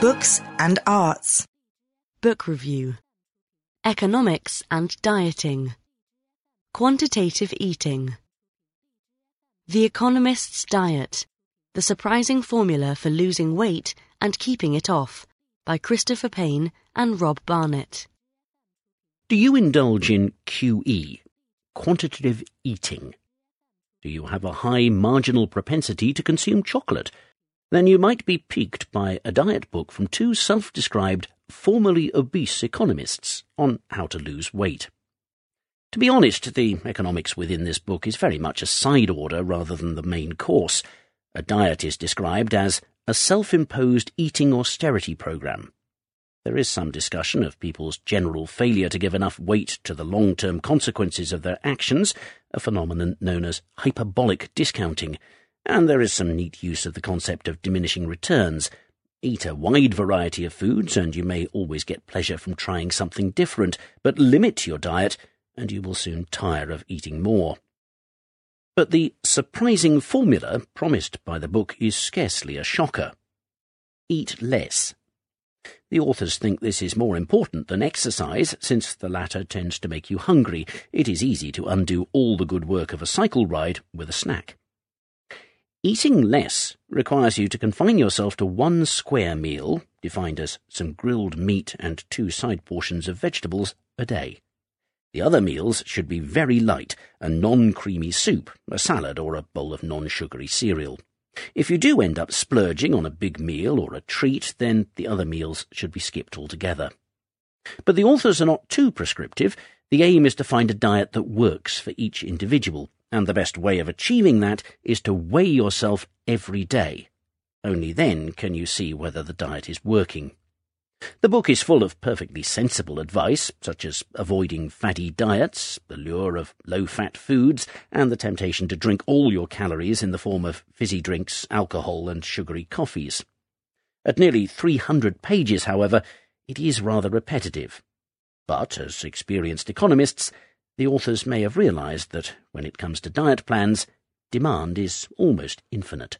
Books and Arts. Book Review Economics and Dieting Quantitative Eating The Economist's Diet The Surprising Formula for Losing Weight and Keeping It Off by Christopher Payne and Rob Barnett. Do you indulge in QE, quantitative eating? Do you have a high marginal propensity to consume chocolate? Then you might be piqued by a diet book from two self described formerly obese economists on how to lose weight. To be honest, the economics within this book is very much a side order rather than the main course. A diet is described as a self imposed eating austerity program. There is some discussion of people's general failure to give enough weight to the long term consequences of their actions, a phenomenon known as hyperbolic discounting, and there is some neat use of the concept of diminishing returns. Eat a wide variety of foods, and you may always get pleasure from trying something different, but limit your diet, and you will soon tire of eating more. But the surprising formula promised by the book is scarcely a shocker. Eat less. The authors think this is more important than exercise, since the latter tends to make you hungry. It is easy to undo all the good work of a cycle ride with a snack. Eating less requires you to confine yourself to one square meal, defined as some grilled meat and two side portions of vegetables, a day. The other meals should be very light, a non-creamy soup, a salad, or a bowl of non-sugary cereal. If you do end up splurging on a big meal or a treat, then the other meals should be skipped altogether. But the authors are not too prescriptive. The aim is to find a diet that works for each individual, and the best way of achieving that is to weigh yourself every day. Only then can you see whether the diet is working. The book is full of perfectly sensible advice, such as avoiding fatty diets, the lure of low-fat foods, and the temptation to drink all your calories in the form of fizzy drinks, alcohol, and sugary coffees. At nearly 300 pages, however, it is rather repetitive. But, as experienced economists, the authors may have realized that when it comes to diet plans, demand is almost infinite.